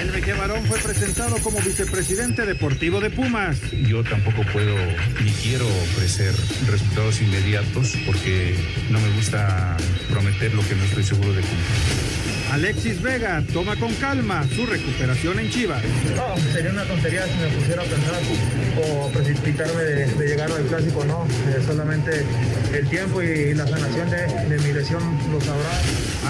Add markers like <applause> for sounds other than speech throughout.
Enrique Barón fue presentado como vicepresidente deportivo de Pumas. Yo tampoco puedo ni quiero ofrecer resultados inmediatos porque no me gusta prometer lo que no estoy seguro de cumplir. Alexis Vega toma con calma su recuperación en Chivas. No, sería una tontería si me pusiera a pensar o precipitarme de, de llegar al clásico, no. Eh, solamente el tiempo y la sanación de, de mi lesión lo sabrá.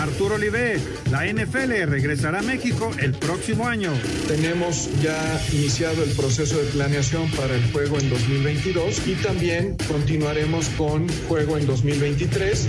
Arturo Olivé, la NFL regresará a México el próximo año. Tenemos ya iniciado el proceso de planeación para el juego en 2022 y también continuaremos con juego en 2023.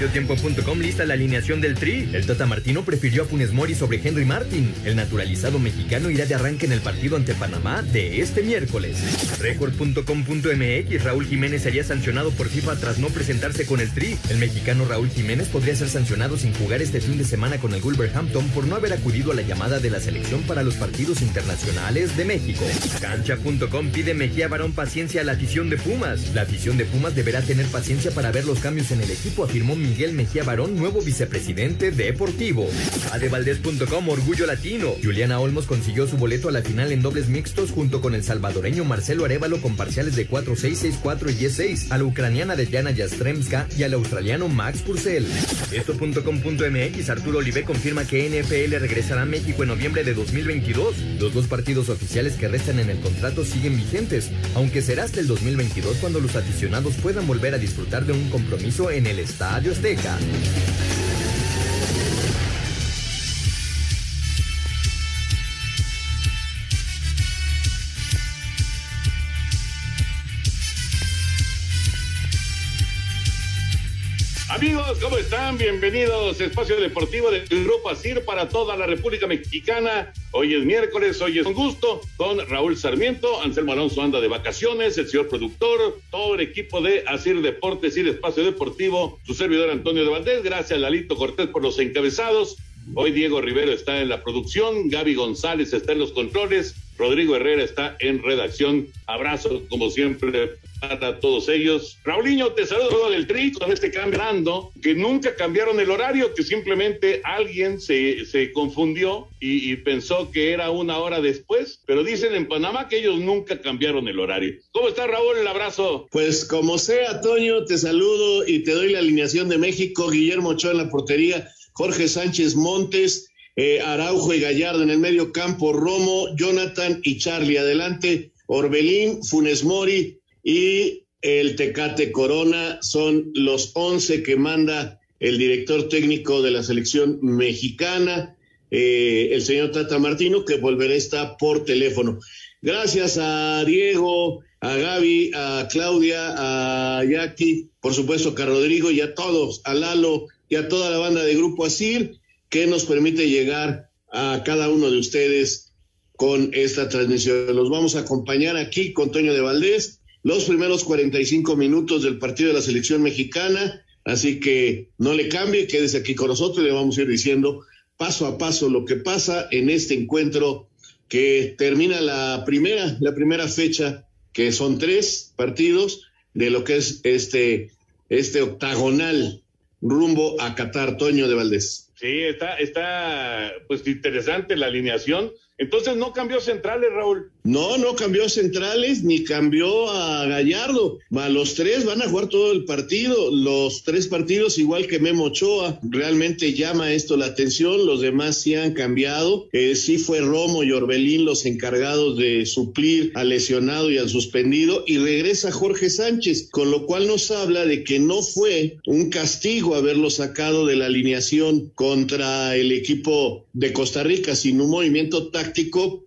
Mediotiempo.com lista la alineación del Tri. El Tata Martino prefirió a Funes Mori sobre Henry Martin. El naturalizado mexicano irá de arranque en el partido ante Panamá de este miércoles. Record.com.mx Raúl Jiménez sería sancionado por FIFA tras no presentarse con el Tri. El mexicano Raúl Jiménez podría ser sancionado sin jugar este fin de semana con el Wolverhampton por no haber acudido a la llamada de la selección para los partidos internacionales de México. Cancha.com pide Mejía Barón paciencia a la afición de Pumas. La afición de Pumas deberá tener paciencia para ver los cambios en el equipo, afirmó Miguel Mejía Barón, nuevo vicepresidente deportivo. Adevaldez.com, Orgullo Latino. Juliana Olmos consiguió su boleto a la final en dobles mixtos junto con el salvadoreño Marcelo Arevalo con parciales de 4-6, 6-4 y 6 a la ucraniana Diana Yastremska y al australiano Max Purcell. Esto.com.mx, Arturo Olive confirma que NFL regresará a México en noviembre de 2022. Los dos partidos oficiales que restan en el contrato siguen vigentes, aunque será hasta el 2022 cuando los aficionados puedan volver a disfrutar de un compromiso en el Estadio Azteca. Amigos, ¿cómo están? Bienvenidos a Espacio Deportivo del Grupo Asir para toda la República Mexicana. Hoy es miércoles, hoy es un gusto con Raúl Sarmiento, Anselmo Alonso anda de vacaciones, el señor productor, todo el equipo de Asir Deportes y de Espacio Deportivo, su servidor Antonio de Valdés, gracias Lalito Cortés por los encabezados. Hoy Diego Rivero está en la producción, Gaby González está en los controles, Rodrigo Herrera está en redacción. Abrazo, como siempre, para todos ellos. Raulinho, te saludo del tri con este cambiando, que nunca cambiaron el horario, que simplemente alguien se, se confundió y, y, pensó que era una hora después, pero dicen en Panamá que ellos nunca cambiaron el horario. ¿Cómo está Raúl? El abrazo. Pues como sea, Toño, te saludo y te doy la alineación de México, Guillermo Ochoa en la portería, Jorge Sánchez Montes, eh, Araujo y Gallardo en el medio campo, Romo, Jonathan y Charlie. Adelante, Orbelín, Funes Mori y el Tecate Corona son los once que manda el director técnico de la selección mexicana, eh, el señor Tata Martino, que volverá a estar por teléfono. Gracias a Diego, a Gaby, a Claudia, a Jackie, por supuesto que a Rodrigo y a todos, a Lalo y a toda la banda de Grupo Asir que nos permite llegar a cada uno de ustedes con esta transmisión. Los vamos a acompañar aquí con Toño de Valdés, los primeros 45 minutos del partido de la selección mexicana, así que no le cambie, quédese aquí con nosotros y le vamos a ir diciendo paso a paso lo que pasa en este encuentro que termina la primera, la primera fecha, que son tres partidos de lo que es este, este octagonal rumbo a Qatar, Toño de Valdés. Sí, está, está pues interesante la alineación. Entonces no cambió centrales, Raúl. No, no cambió centrales ni cambió a Gallardo. A los tres van a jugar todo el partido, los tres partidos igual que Memo Ochoa. Realmente llama esto la atención, los demás sí han cambiado. Eh, sí fue Romo y Orbelín los encargados de suplir al lesionado y al suspendido y regresa Jorge Sánchez, con lo cual nos habla de que no fue un castigo haberlo sacado de la alineación contra el equipo de Costa Rica, sino un movimiento táctico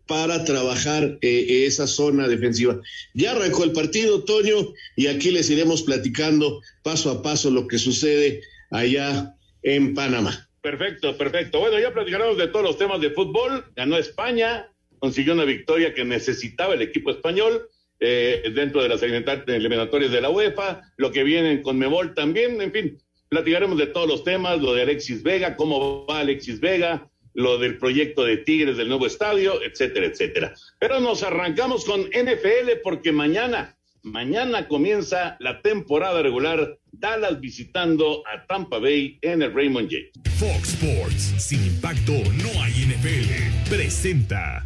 para trabajar eh, esa zona defensiva. Ya arrancó el partido, Toño, y aquí les iremos platicando paso a paso lo que sucede allá en Panamá. Perfecto, perfecto. Bueno, ya platicaremos de todos los temas de fútbol. Ganó España, consiguió una victoria que necesitaba el equipo español eh, dentro de las eliminatorias de la UEFA, lo que viene con Mebol también, en fin, platicaremos de todos los temas, lo de Alexis Vega, cómo va Alexis Vega, lo del proyecto de Tigres del nuevo estadio, etcétera, etcétera. Pero nos arrancamos con NFL porque mañana, mañana comienza la temporada regular, Dallas visitando a Tampa Bay en el Raymond James. Fox Sports, sin impacto no hay NFL, presenta.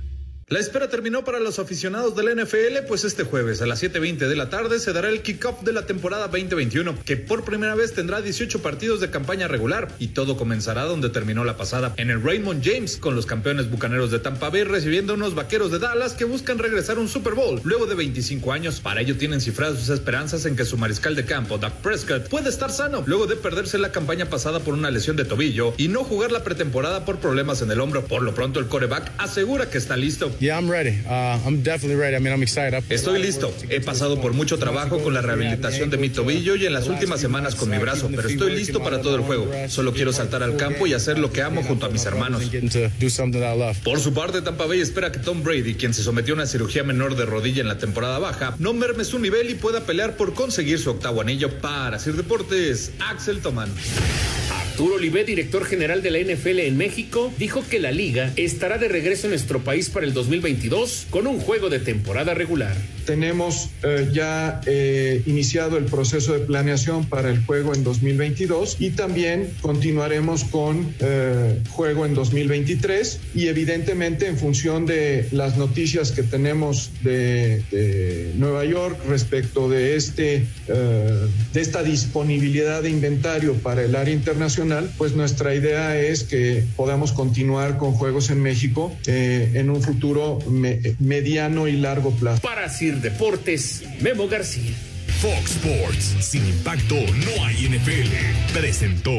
La espera terminó para los aficionados del NFL, pues este jueves a las 7.20 de la tarde se dará el kickoff de la temporada 2021, que por primera vez tendrá 18 partidos de campaña regular y todo comenzará donde terminó la pasada, en el Raymond James, con los campeones bucaneros de Tampa Bay recibiendo unos vaqueros de Dallas que buscan regresar un Super Bowl luego de 25 años. Para ello tienen cifradas sus esperanzas en que su mariscal de campo, Doug Prescott, puede estar sano luego de perderse la campaña pasada por una lesión de tobillo y no jugar la pretemporada por problemas en el hombro. Por lo pronto el coreback asegura que está listo. Estoy listo. He pasado por mucho trabajo con la rehabilitación de mi tobillo y en las últimas semanas con mi brazo, pero estoy listo para todo el juego. Solo quiero saltar al campo y hacer lo que amo junto a mis hermanos. Por su parte, Tampa Bay espera que Tom Brady, quien se sometió a una cirugía menor de rodilla en la temporada baja, no merme su nivel y pueda pelear por conseguir su octavo anillo para Sir Deportes. Axel Toman. Arturo Olivet, director general de la NFL en México, dijo que la liga estará de regreso en nuestro país para el 2022 con un juego de temporada regular. Tenemos eh, ya eh, iniciado el proceso de planeación para el juego en 2022 y también continuaremos con eh, juego en 2023 y evidentemente en función de las noticias que tenemos de, de Nueva York respecto de, este, de esta disponibilidad de inventario para el área internacional, pues nuestra idea es que podamos continuar con juegos en México eh, en un futuro mediano y largo plazo. Para Sir Deportes, Memo García. Fox Sports, sin impacto no hay NFL, presentó.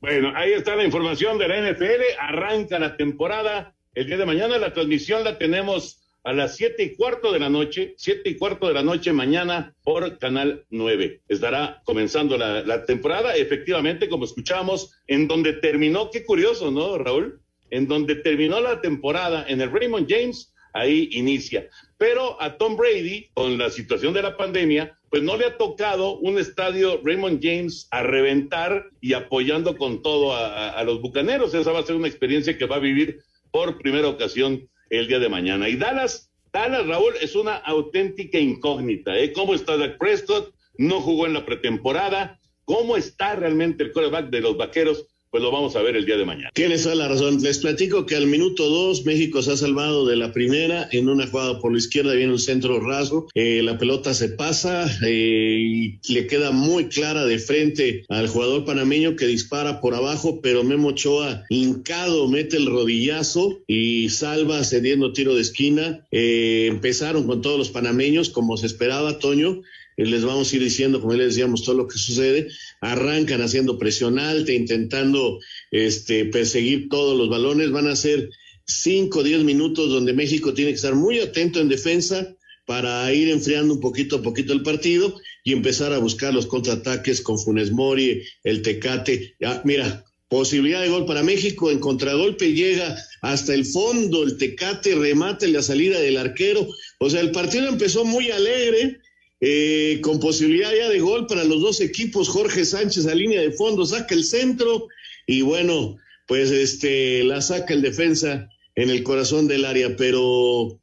Bueno, ahí está la información de la NFL. Arranca la temporada el día de mañana. La transmisión la tenemos a las siete y cuarto de la noche, siete y cuarto de la noche mañana por Canal 9. Estará comenzando la, temporada, efectivamente, como escuchamos, en donde terminó, qué curioso, ¿no, Raúl? En donde terminó la temporada en el Raymond James, ahí inicia. Pero a Tom Brady, con la situación de la pandemia, pues no le ha tocado un estadio Raymond James a reventar y apoyando con todo a, a los bucaneros. Esa va a ser una experiencia que va a vivir por primera ocasión el día de mañana. Y Dallas, Dallas, Raúl, es una auténtica incógnita. ¿eh? ¿Cómo está Dak Prescott? No jugó en la pretemporada. ¿Cómo está realmente el quarterback de los vaqueros? Pues lo vamos a ver el día de mañana. Tienes toda la razón. Les platico que al minuto dos México se ha salvado de la primera en una jugada por la izquierda, viene un centro raso, eh, la pelota se pasa eh, y le queda muy clara de frente al jugador panameño que dispara por abajo, pero Memo Ochoa hincado mete el rodillazo y salva cediendo tiro de esquina. Eh, empezaron con todos los panameños como se esperaba, Toño les vamos a ir diciendo, como les decíamos, todo lo que sucede. Arrancan haciendo presión alta, intentando este, perseguir todos los balones. Van a ser cinco o diez minutos donde México tiene que estar muy atento en defensa para ir enfriando un poquito a poquito el partido y empezar a buscar los contraataques con Funes Mori, el Tecate. Mira, posibilidad de gol para México, en contragolpe llega hasta el fondo, el Tecate remata en la salida del arquero. O sea, el partido empezó muy alegre eh, con posibilidad ya de gol para los dos equipos. Jorge Sánchez a línea de fondo saca el centro y bueno, pues este la saca el defensa en el corazón del área, pero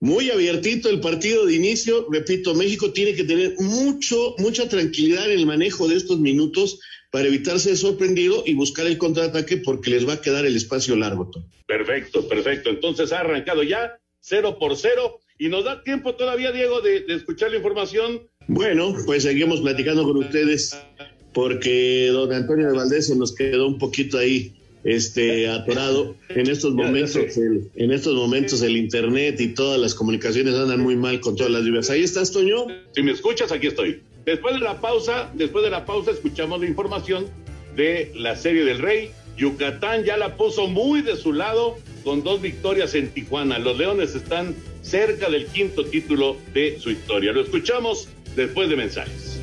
muy abiertito el partido de inicio. Repito, México tiene que tener mucho, mucha tranquilidad en el manejo de estos minutos para evitar ser sorprendido y buscar el contraataque porque les va a quedar el espacio largo. Perfecto, perfecto. Entonces ha arrancado ya cero por cero y nos da tiempo todavía, Diego, de, de escuchar la información. Bueno, pues seguimos platicando con ustedes porque don Antonio de Valdés se nos quedó un poquito ahí este atorado en estos momentos el, en estos momentos el internet y todas las comunicaciones andan muy mal con todas las lluvias. Ahí estás, Toño. Si me escuchas, aquí estoy. Después de la pausa, después de la pausa escuchamos la información de la serie del Rey. Yucatán ya la puso muy de su lado con dos victorias en Tijuana. Los Leones están cerca del quinto título de su historia. Lo escuchamos después de mensajes.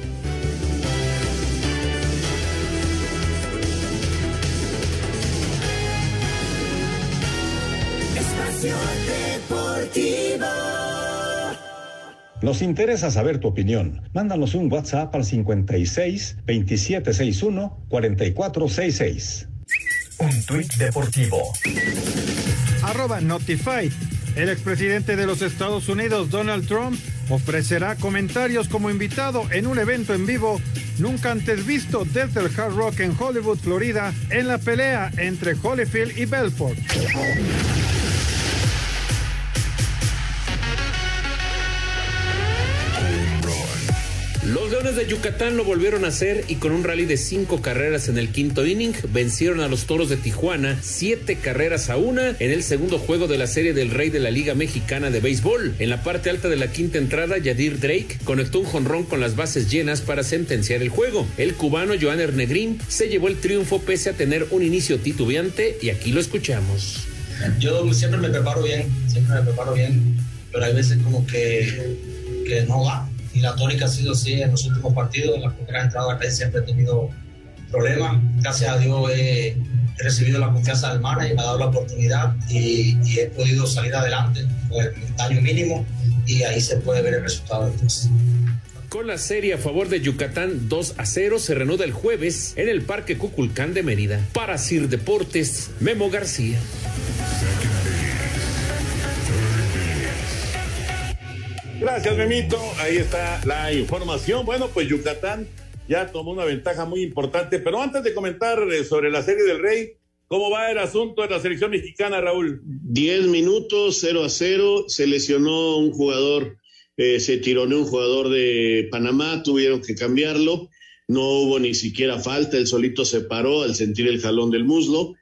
Deportivo. Nos interesa saber tu opinión. Mándanos un WhatsApp al 56 2761 4466. Un tuit deportivo. Arroba Notified. El expresidente de los Estados Unidos, Donald Trump, ofrecerá comentarios como invitado en un evento en vivo nunca antes visto desde el Hard Rock en Hollywood, Florida, en la pelea entre Holyfield y Belfort. Los Leones de Yucatán lo volvieron a hacer y con un rally de cinco carreras en el quinto inning vencieron a los Toros de Tijuana siete carreras a una en el segundo juego de la serie del Rey de la Liga Mexicana de Béisbol. En la parte alta de la quinta entrada, Yadir Drake conectó un jonrón con las bases llenas para sentenciar el juego. El cubano Joan Ernegrín se llevó el triunfo pese a tener un inicio titubeante y aquí lo escuchamos. Yo siempre me preparo bien, siempre me preparo bien, pero hay veces como que, que no va y la tónica ha sido así en los últimos partidos. En la primera entrada que siempre he tenido problemas. Gracias a Dios he, recibido la confianza del manager y me ha dado la oportunidad y, he podido salir adelante con el daño mínimo y ahí se puede ver el resultado entonces. Con la serie a favor de Yucatán 2 a 0 se reanuda el jueves en el Parque Cuculcán de Mérida. Para Sir Deportes, Memo García. Gracias, Memito. Ahí está la información. Bueno, pues Yucatán ya tomó una ventaja muy importante. Pero antes de comentar eh, sobre la serie del Rey, ¿cómo va el asunto de la selección mexicana, Raúl? Diez minutos, 0 a 0. Se lesionó un jugador, eh, se tironeó un jugador de Panamá, tuvieron que cambiarlo. No hubo ni siquiera falta, el solito se paró al sentir el jalón del muslo.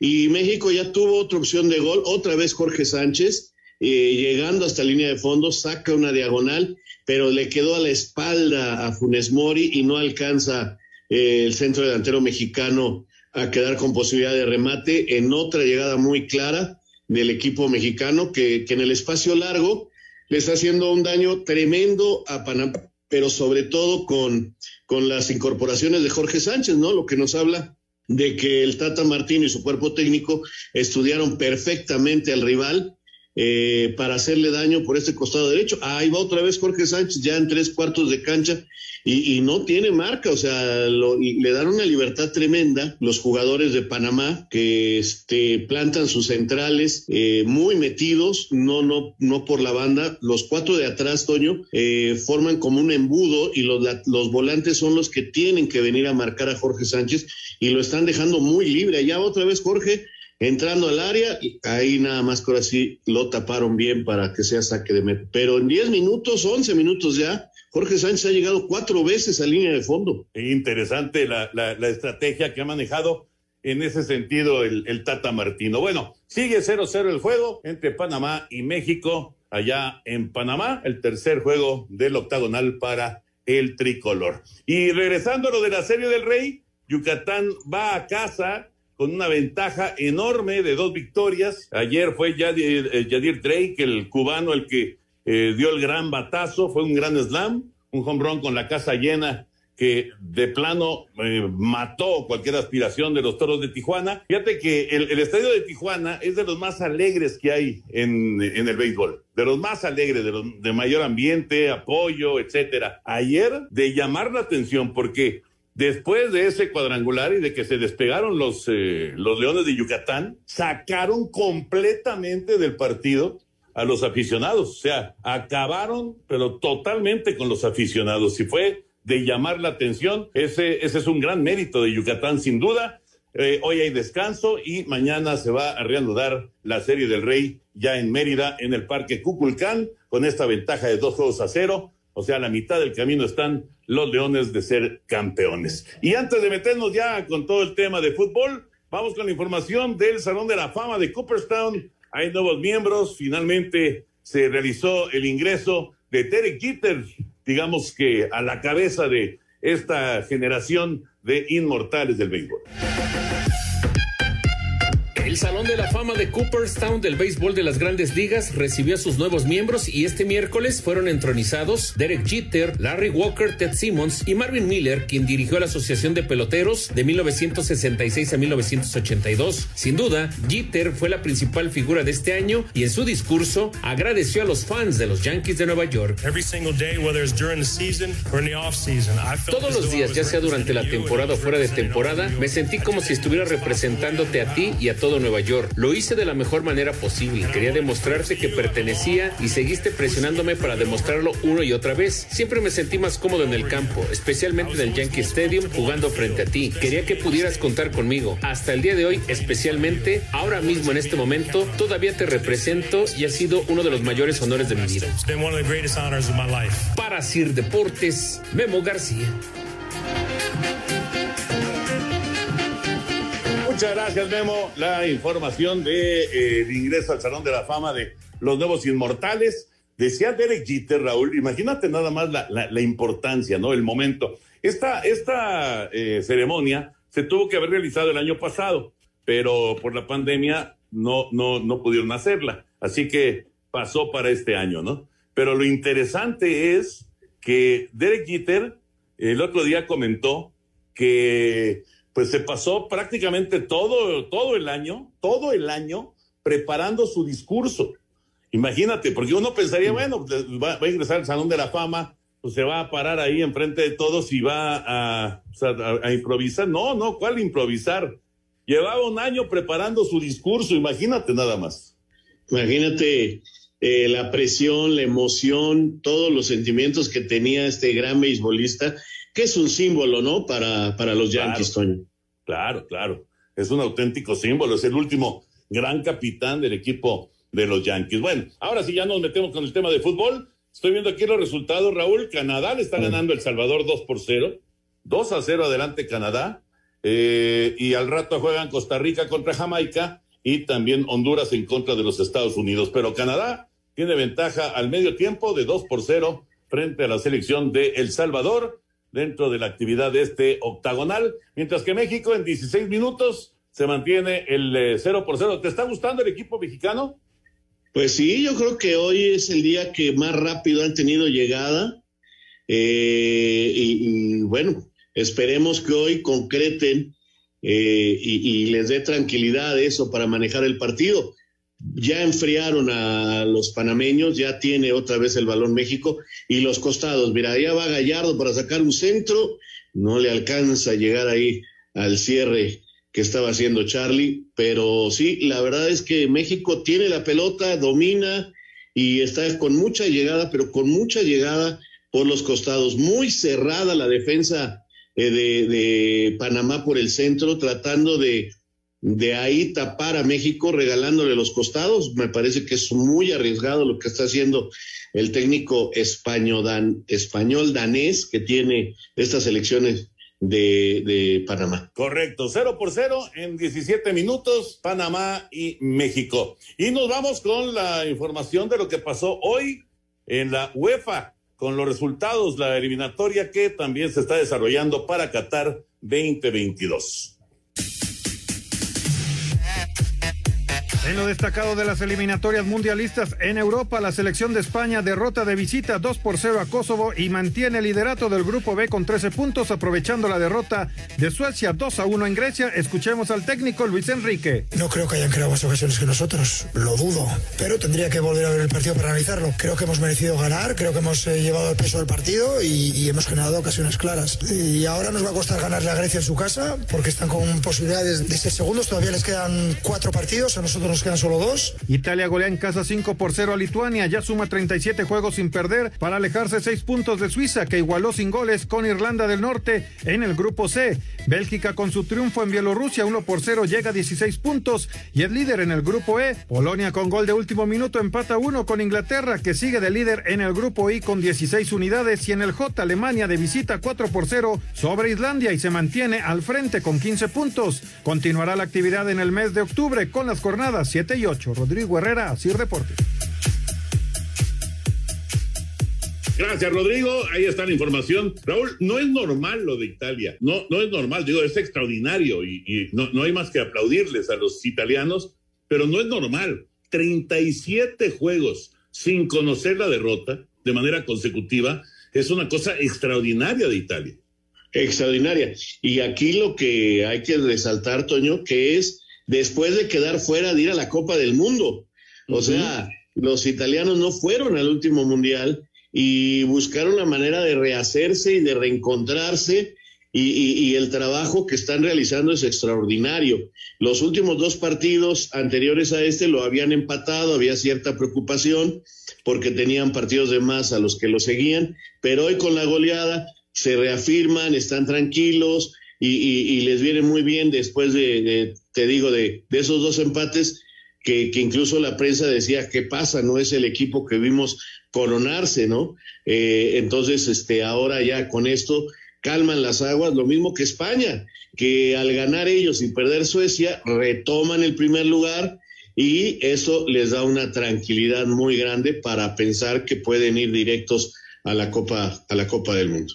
Y México ya tuvo otra opción de gol, otra vez Jorge Sánchez eh, llegando hasta línea de fondo, saca una diagonal, pero le quedó a la espalda a Funes Mori y no alcanza eh, el centro delantero mexicano a quedar con posibilidad de remate en otra llegada muy clara del equipo mexicano que, que en el espacio largo le está haciendo un daño tremendo a Panamá, pero sobre todo con, con las incorporaciones de Jorge Sánchez, ¿no? Lo que nos habla de que el Tata Martino y su cuerpo técnico estudiaron perfectamente al rival eh, para hacerle daño por este costado derecho. Ahí va otra vez Jorge Sánchez, ya en tres cuartos de cancha, y, no tiene marca, o sea, le dan una libertad tremenda los jugadores de Panamá que este, plantan sus centrales eh, muy metidos, no, no, no por la banda. Los cuatro de atrás, Toño, eh, forman como un embudo y los, los volantes son los que tienen que venir a marcar a Jorge Sánchez y lo están dejando muy libre. Allá otra vez Jorge entrando al área, ahí nada más que ahora sí lo taparon bien para que sea saque de meta. Pero en 10 minutos, 11 minutos ya, Jorge Sánchez ha llegado cuatro veces a línea de fondo. Interesante la, la, estrategia que ha manejado en ese sentido el, el Tata Martino. Bueno, sigue 0-0 el juego entre Panamá y México, allá en Panamá, el tercer juego del octagonal para el tricolor. Y regresando a lo de la Serie del Rey, Yucatán va a casa con una ventaja enorme de dos victorias. Ayer fue Yadir, eh, Drake, el cubano, el que eh, dio el gran batazo, fue un gran slam, un home run con la casa llena que de plano eh, mató cualquier aspiración de los toros de Tijuana. Fíjate que el, estadio de Tijuana es de los más alegres que hay en, en el béisbol, de los más alegres, de, los, de mayor ambiente, apoyo, etcétera. Ayer de llamar la atención porque Después de ese cuadrangular y de que se despegaron los, eh, los Leones de Yucatán, sacaron completamente del partido a los aficionados. O sea, acabaron, pero totalmente con los aficionados. Y fue de llamar la atención. Ese, ese es un gran mérito de Yucatán, sin duda. Eh, hoy hay descanso y mañana se va a reanudar la Serie del Rey ya en Mérida, en el Parque Cuculcán, con esta ventaja de dos juegos a cero. O sea, a la mitad del camino están los Leones de ser campeones. Y antes de meternos ya con todo el tema de fútbol, vamos con la información del Salón de la Fama de Cooperstown. Hay nuevos miembros. Finalmente se realizó el ingreso de Derek Jeter, digamos que a la cabeza de esta generación de inmortales del béisbol. El Salón de la Fama de Cooperstown del béisbol de las grandes ligas recibió a sus nuevos miembros y este miércoles fueron entronizados Derek Jeter, Larry Walker, Ted Simmons y Marvin Miller, quien dirigió la Asociación de Peloteros de 1966 a 1982. Sin duda, Jeter fue la principal figura de este año y en su discurso agradeció a los fans de los Yankees de Nueva York. Todos los días, ya sea durante la temporada o fuera de temporada, me sentí como si estuviera representándote a ti y a Nueva York. Lo hice de la mejor manera posible. Quería demostrarte que pertenecía y seguiste presionándome para demostrarlo una y otra vez. Siempre me sentí más cómodo en el campo, especialmente en el Yankee Stadium jugando frente a ti. Quería que pudieras contar conmigo. Hasta el día de hoy, especialmente, ahora mismo en este momento, todavía te represento y ha sido uno de los mayores honores de mi vida. Para Sir Deportes, Memo García. Muchas gracias, Memo. La información de eh, ingreso al Salón de la Fama de los Nuevos Inmortales. Decía Derek Jeter, Raúl, imagínate nada más la, la, importancia, ¿no? El momento. Esta, esta eh, ceremonia se tuvo que haber realizado el año pasado, pero por la pandemia no, no, no pudieron hacerla. Así que pasó para este año, ¿no? Pero lo interesante es que Derek Jeter el otro día comentó que pues se pasó prácticamente todo, todo el año, todo el año preparando su discurso. Imagínate, porque uno pensaría, bueno, pues, va, a ingresar al Salón de la Fama, pues se va a parar ahí enfrente de todos y va a, a, improvisar. No, no, ¿cuál improvisar? Llevaba un año preparando su discurso, imagínate nada más. Imagínate eh, la presión, la emoción, todos los sentimientos que tenía este gran beisbolista que es un símbolo, ¿no? Para, para los Yankees, claro, Toño. Claro, claro. Es un auténtico símbolo, es el último gran capitán del equipo de los Yankees. Bueno, ahora sí ya nos metemos con el tema de fútbol. Estoy viendo aquí los resultados, Raúl. Canadá le está ganando El Salvador 2 por 0. 2 a 0 adelante Canadá. Eh, y al rato juegan Costa Rica contra Jamaica y también Honduras en contra de los Estados Unidos. Pero Canadá tiene ventaja al medio tiempo de 2 por 0 frente a la selección de El Salvador dentro de la actividad de este octagonal, mientras que México en 16 minutos se mantiene el 0 eh, por 0. ¿Te está gustando el equipo mexicano? Pues sí, yo creo que hoy es el día que más rápido han tenido llegada. Eh, y, bueno, esperemos que hoy concreten eh, y, y, les dé tranquilidad eso para manejar el partido ya enfriaron a los panameños, ya tiene otra vez el balón México y los costados. Mira, ya va Gallardo para sacar un centro, no le alcanza a llegar ahí al cierre que estaba haciendo Charlie, pero sí, la verdad es que México tiene la pelota, domina y está con mucha llegada, pero con mucha llegada por los costados, muy cerrada la defensa eh, de Panamá por el centro, tratando de de ahí tapar a México regalándole los costados. Me parece que es muy arriesgado lo que está haciendo el técnico español, español danés que tiene estas elecciones de, de, Panamá. Correcto, cero por cero en 17 minutos, Panamá y México. Y nos vamos con la información de lo que pasó hoy en la UEFA, con los resultados, la eliminatoria que también se está desarrollando para Qatar 2022. En lo destacado de las eliminatorias mundialistas en Europa, la selección de España derrota de visita 2 por 0 a Kosovo y mantiene el liderato del grupo B con 13 puntos, aprovechando la derrota de Suecia 2 a 1 en Grecia. Escuchemos al técnico Luis Enrique. No creo que hayan creado más ocasiones que nosotros, lo dudo, pero tendría que volver a ver el partido para analizarlo. Creo que hemos merecido ganar, creo que hemos eh, llevado el peso del partido y, hemos generado ocasiones claras. Y ahora nos va a costar ganarle a Grecia en su casa porque están con posibilidades de ser segundos, todavía les quedan cuatro partidos, a nosotros nos quedan solo dos. Italia golea en casa 5 por 0 a Lituania, ya suma 37 juegos sin perder para alejarse 6 puntos de Suiza, que igualó sin goles con Irlanda del Norte en el grupo C. Bélgica con su triunfo en Bielorrusia 1 por 0 llega a 16 puntos y es líder en el grupo E. Polonia con gol de último minuto empata 1 con Inglaterra, que sigue de líder en el grupo I con 16 unidades y en el J Alemania de visita 4 por 0 sobre Islandia y se mantiene al frente con 15 puntos. Continuará la actividad en el mes de octubre con las jornadas 7 y 8. Rodrigo Herrera, así reporte. Gracias, Rodrigo. Ahí está la información. Raúl, no es normal lo de Italia. No, no es normal. Digo, es extraordinario y, y no, no hay más que aplaudirles a los italianos, pero no es normal. 37 juegos sin conocer la derrota de manera consecutiva es una cosa extraordinaria de Italia. Extraordinaria. Y aquí lo que hay que resaltar, Toño, que es después de quedar fuera de ir a la Copa del Mundo. O sea, los italianos no fueron al último mundial y buscaron la manera de rehacerse y de reencontrarse y, y, y, el trabajo que están realizando es extraordinario. Los últimos dos partidos anteriores a este lo habían empatado, había cierta preocupación porque tenían partidos de más a los que lo seguían, pero hoy con la goleada se reafirman, están tranquilos y, y les viene muy bien después de, de te digo, de, esos dos empates. Que, que, incluso la prensa decía, ¿qué pasa? No es el equipo que vimos coronarse, ¿no? Eh, entonces, este, ahora ya con esto calman las aguas, lo mismo que España, que al ganar ellos y perder Suecia, retoman el primer lugar y eso les da una tranquilidad muy grande para pensar que pueden ir directos a la Copa, a la Copa del Mundo.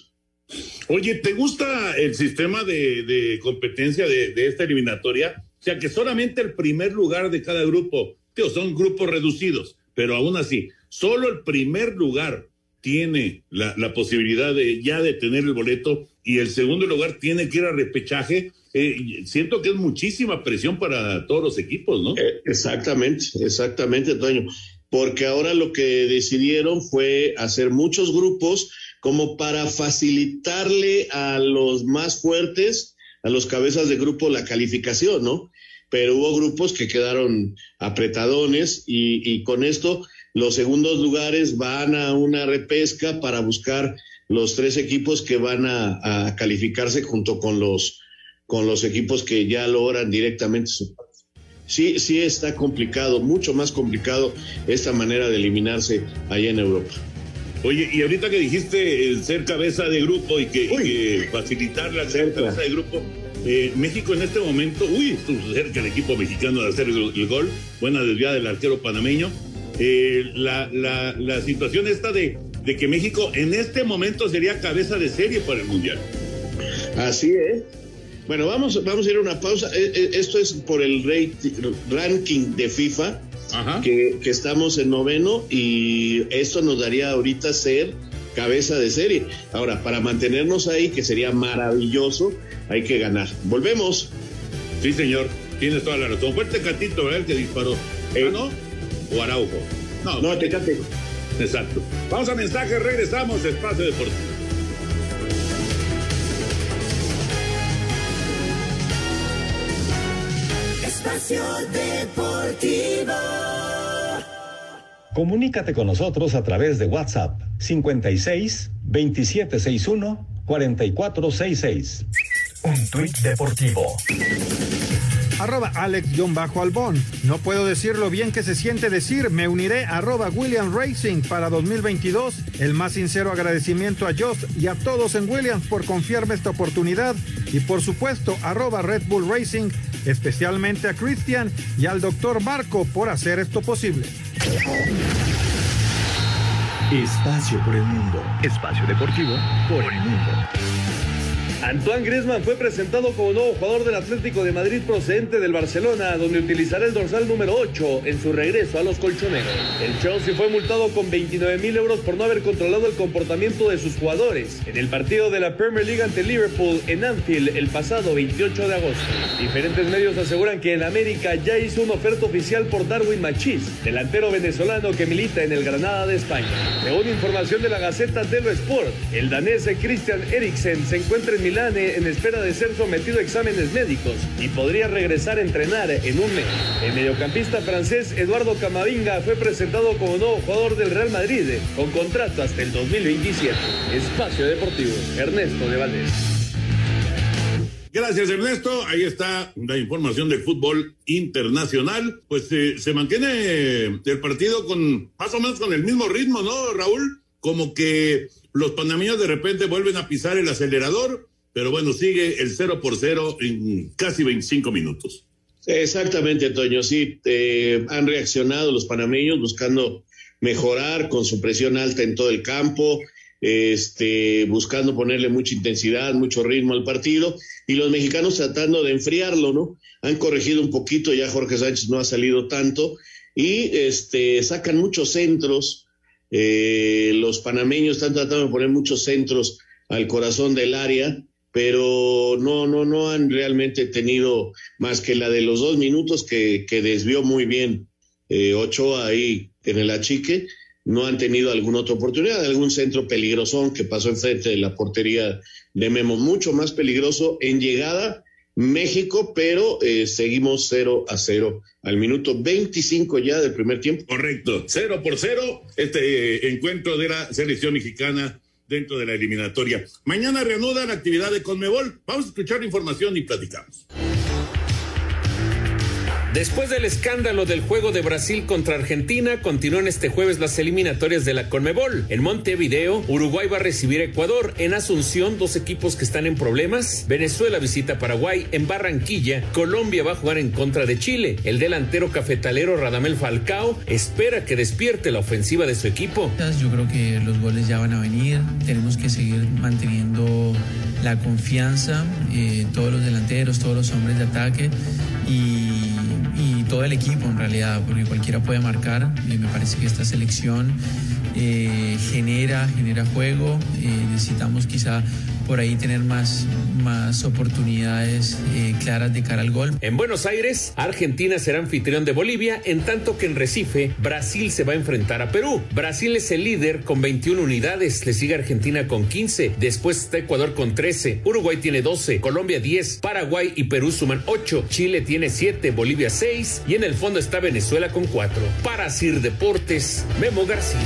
Oye, ¿te gusta el sistema de, competencia de, esta eliminatoria? O sea, que solamente el primer lugar de cada grupo, tío, son grupos reducidos, pero aún así, solo el primer lugar tiene la, la, posibilidad de ya de tener el boleto y el segundo lugar tiene que ir a repechaje. Eh, siento que es muchísima presión para todos los equipos, ¿no? Eh, exactamente, exactamente, Toño. Porque ahora lo que decidieron fue hacer muchos grupos como para facilitarle a los más fuertes, a los cabezas de grupo, la calificación, ¿no? Pero hubo grupos que quedaron apretadones y, con esto los segundos lugares van a una repesca para buscar los tres equipos que van a, a calificarse junto con los, con los equipos que ya logran directamente su Sí, sí está complicado, mucho más complicado esta manera de eliminarse allá en Europa. Oye, y ahorita que dijiste el ser cabeza de grupo y que, que facilitar la ser cabeza de grupo, eh, México en este momento, uy, estuvo cerca el equipo mexicano de hacer el, el gol, buena desviada del arquero panameño, eh, la, la, la, situación esta de, de, que México en este momento sería cabeza de serie para el Mundial. Así es. Bueno, vamos, vamos a ir a una pausa. Esto es por el ranking de FIFA, que, que, estamos en noveno y esto nos daría ahorita ser cabeza de serie. Ahora, para mantenernos ahí, que sería maravilloso, hay que ganar. Volvemos. Sí, señor. Tienes toda la razón. Fuerte Catito, ¿verdad? El que disparó. Eh, ¿Ah, no? o Araujo. No, no Tecate. Exacto. Vamos a mensaje, regresamos, Espacio Deportivo. Espacio Deportivo. Comunícate con nosotros a través de WhatsApp 56 2761 4466. Un tuit deportivo arroba alex-albón. No puedo decir lo bien que se siente decir, me uniré arroba Williams Racing para 2022. El más sincero agradecimiento a Joss y a todos en Williams por confiarme esta oportunidad y por supuesto arroba Red Bull Racing, especialmente a Christian y al doctor Marco por hacer esto posible. Espacio por el mundo. Espacio deportivo por el mundo. Antoine Griezmann fue presentado como nuevo jugador del Atlético de Madrid procedente del Barcelona, donde utilizará el dorsal número 8 en su regreso a los colchoneros. El Chelsea fue multado con 29 mil euros por no haber controlado el comportamiento de sus jugadores en el partido de la Premier League ante Liverpool en Anfield el pasado 28 de agosto. Diferentes medios aseguran que el América ya hizo una oferta oficial por Darwin Machís, delantero venezolano que milita en el Granada de España. Según información de la Gaceta dello Sport, el danés Christian Eriksen se encuentra en Gavilane en espera de ser sometido a exámenes médicos y podría regresar a entrenar en un mes. El mediocampista francés Eduardo Camavinga fue presentado como nuevo jugador del Real Madrid con contrato hasta el 2027. Espacio Deportivo, Ernesto de Valdés. Gracias, Ernesto. Ahí está la información del fútbol internacional. Pues eh, se mantiene el partido con más o menos con el mismo ritmo, ¿no, Raúl? Como que los panameños de repente vuelven a pisar el acelerador, pero bueno, sigue el 0 por 0 en casi 25 minutos. Exactamente, Toño. Sí, eh, han reaccionado los panameños buscando mejorar con su presión alta en todo el campo, este, buscando ponerle mucha intensidad, mucho ritmo al partido, y los mexicanos tratando de enfriarlo, ¿no? Han corregido un poquito, ya Jorge Sánchez no ha salido tanto, y este, sacan muchos centros. Eh, los panameños están tratando de poner muchos centros al corazón del área, pero no, no, no han realmente tenido más que la de los dos minutos que, que desvió muy bien eh, Ochoa ahí en el achique no han tenido alguna otra oportunidad, algún centro peligrosón que pasó enfrente de la portería de Memo, mucho más peligroso en llegada México, pero eh, seguimos 0 a 0 al minuto 25 ya del primer tiempo. Correcto, 0 por 0 este eh, encuentro de la selección mexicana dentro de la eliminatoria. Mañana reanuda la actividad de Conmebol. Vamos a escuchar información y platicamos. Después del escándalo del juego de Brasil contra Argentina, continúan este jueves las eliminatorias de la Conmebol. En Montevideo, Uruguay va a recibir a Ecuador. En Asunción, dos equipos que están en problemas. Venezuela visita Paraguay. En Barranquilla, Colombia va a jugar en contra de Chile. El delantero cafetalero Radamel Falcao espera que despierte la ofensiva de su equipo. Yo creo que los goles ya van a venir. Tenemos que seguir manteniendo la confianza, eh, todos los delanteros, todos los hombres de ataque y todo el equipo en realidad, porque cualquiera puede marcar. y me parece que esta selección eh, genera, genera juego. Eh, necesitamos quizá por ahí tener más, más oportunidades eh, claras de cara al gol. En Buenos Aires, Argentina será anfitrión de Bolivia, en tanto que en Recife, Brasil se va a enfrentar a Perú. Brasil es el líder con 21 unidades, le sigue Argentina con 15, después está Ecuador con 13, Uruguay tiene 12, Colombia 10, Paraguay y Perú suman 8, Chile tiene 7, Bolivia 6 y en el fondo está Venezuela con 4. Para Sir Deportes, Memo García.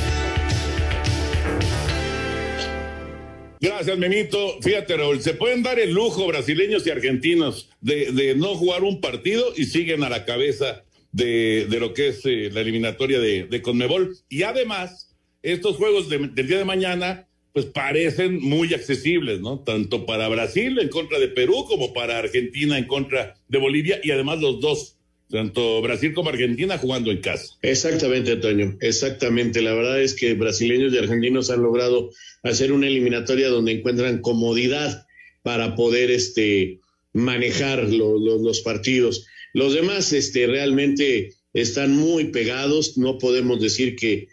Gracias, Memito. Fíjate, Raúl, se pueden dar el lujo brasileños y argentinos de, no jugar un partido y siguen a la cabeza de, lo que es eh, la eliminatoria de, Conmebol. Y además, estos juegos del día de mañana, pues parecen muy accesibles, ¿no? Tanto para Brasil en contra de Perú como para Argentina en contra de Bolivia y además los dos tanto Brasil como Argentina jugando en casa. Exactamente, Antonio, exactamente. La verdad es que brasileños y argentinos han logrado hacer una eliminatoria donde encuentran comodidad para poder este, manejar los partidos. Los demás este, realmente están muy pegados, no podemos decir que,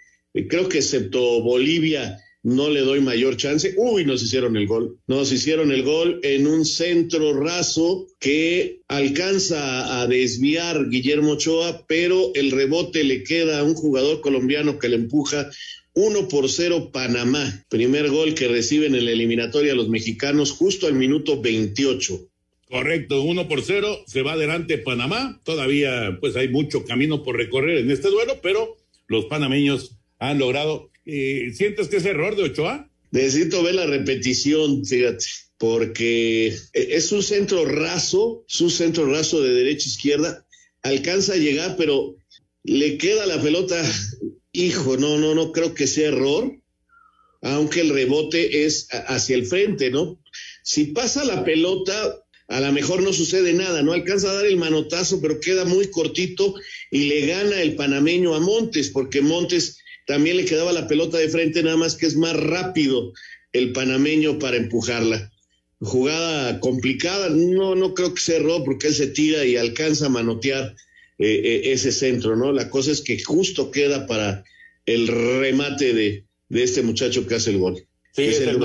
creo que excepto Bolivia, no le doy mayor chance. Uy, nos hicieron el gol. Nos hicieron el gol en un centro raso que alcanza a desviar Guillermo Ochoa, pero el rebote le queda a un jugador colombiano que le empuja. Uno por cero Panamá. Primer gol que reciben en la eliminatoria los mexicanos justo al minuto 28. Correcto, uno por cero, se va adelante Panamá. Todavía pues hay mucho camino por recorrer en este duelo, pero los panameños han logrado eh, ¿Sientes que es error de Ochoa? Necesito ver la repetición, fíjate, porque es un centro raso, es un centro raso de derecha izquierda, alcanza a llegar, pero le queda la pelota, hijo, no, no, no creo que sea error, aunque el rebote es hacia el frente, ¿no? Si pasa la pelota, a lo mejor no sucede nada, no alcanza a dar el manotazo, pero queda muy cortito y le gana el panameño a Montes, porque Montes también le quedaba la pelota de frente, nada más que es más rápido el panameño para empujarla. Jugada complicada, no, no creo que sea error porque él se tira y alcanza a manotear eh, eh, ese centro, ¿no? La cosa es que justo queda para el remate de, de este muchacho que hace el gol. Sí, es, el,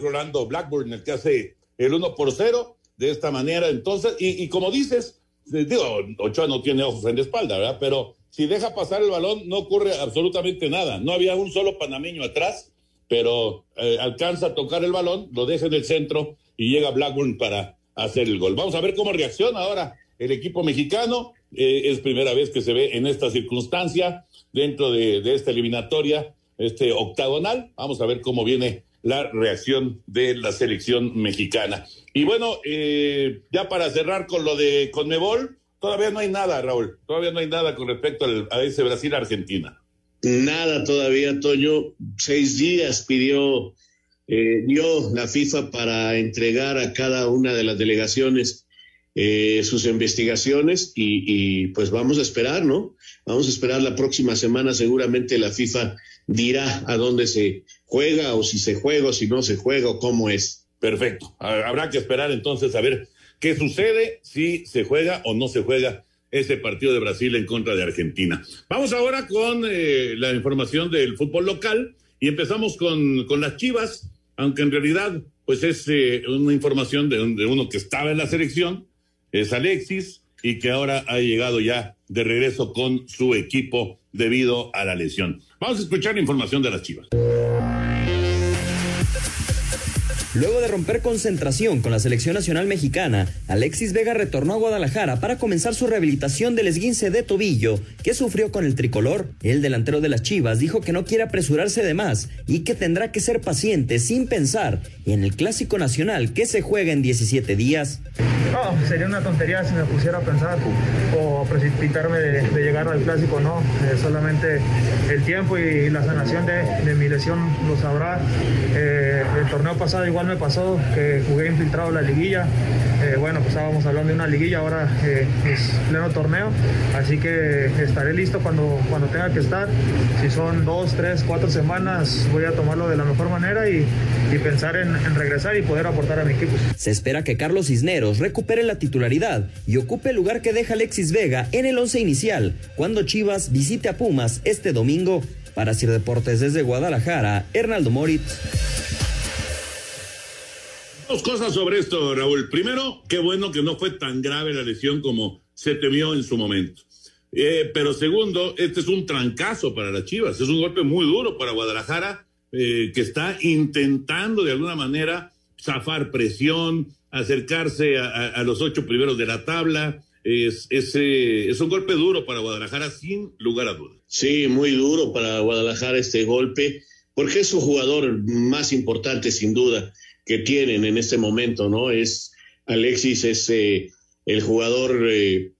Rolando Blackburn el que hace el 1 por 0 de esta manera. Entonces, y, y como dices, digo, Ochoa no tiene ojos en la espalda, ¿verdad? Pero si deja pasar el balón no ocurre absolutamente nada. No había un solo panameño atrás, pero eh, alcanza a tocar el balón, lo deja en el centro y llega Blackburn para hacer el gol. Vamos a ver cómo reacciona ahora el equipo mexicano. Eh, es primera vez que se ve en esta circunstancia dentro de, de esta eliminatoria, este octagonal. Vamos a ver cómo viene la reacción de la selección mexicana. Y bueno, eh, ya para cerrar con lo de Conmebol, todavía no hay nada, Raúl, todavía no hay nada con respecto al, a ese Brasil-Argentina. Nada todavía, Toño. Seis días pidió, eh, dio la FIFA para entregar a cada una de las delegaciones eh, sus investigaciones y, y, pues vamos a esperar, ¿no? Vamos a esperar la próxima semana, seguramente la FIFA dirá a dónde se juega o si se juega o si no se juega o cómo es. Perfecto. Habrá que esperar entonces a ver qué sucede, si se juega o no se juega ese partido de Brasil en contra de Argentina. Vamos ahora con eh, la información del fútbol local y empezamos con, con las Chivas, aunque en realidad pues es eh, una información de, de uno que estaba en la selección, es Alexis, y que ahora ha llegado ya de regreso con su equipo debido a la lesión. Vamos a escuchar la información de las Chivas. Luego de romper concentración con la selección nacional mexicana, Alexis Vega retornó a Guadalajara para comenzar su rehabilitación del esguince de tobillo que sufrió con el tricolor. El delantero de las Chivas dijo que no quiere apresurarse de más y que tendrá que ser paciente sin pensar en el clásico nacional que se juega en 17 días. No, sería una tontería si me pusiera a pensar o precipitarme de, llegar al clásico, no. Eh, solamente el tiempo y la sanación de, de mi lesión lo sabrá. Eh, el torneo pasado igual me pasó que jugué infiltrado la liguilla. Eh, bueno, pues estábamos hablando de una liguilla, ahora eh, es pleno torneo, así que estaré listo cuando, cuando tenga que estar. Si son dos, tres, cuatro semanas, voy a tomarlo de la mejor manera y, y pensar en, en, regresar y poder aportar a mi equipo. Se espera que Carlos Cisneros recupere la titularidad y ocupe el lugar que deja Alexis Vega en el once inicial cuando Chivas visite a Pumas este domingo. Para Sir Deportes desde Guadalajara, Hernaldo Moritz. Dos cosas sobre esto, Raúl. Primero, qué bueno que no fue tan grave la lesión como se temió en su momento. Eh, pero segundo, este es un trancazo para las Chivas, es un golpe muy duro para Guadalajara, eh, que está intentando de alguna manera zafar presión, acercarse a, los ocho primeros de la tabla. Es, es, eh, es un golpe duro para Guadalajara, sin lugar a dudas. Sí, muy duro para Guadalajara este golpe, porque es su jugador más importante, sin duda que tienen en este momento, ¿no? Es Alexis es eh, el jugador eh,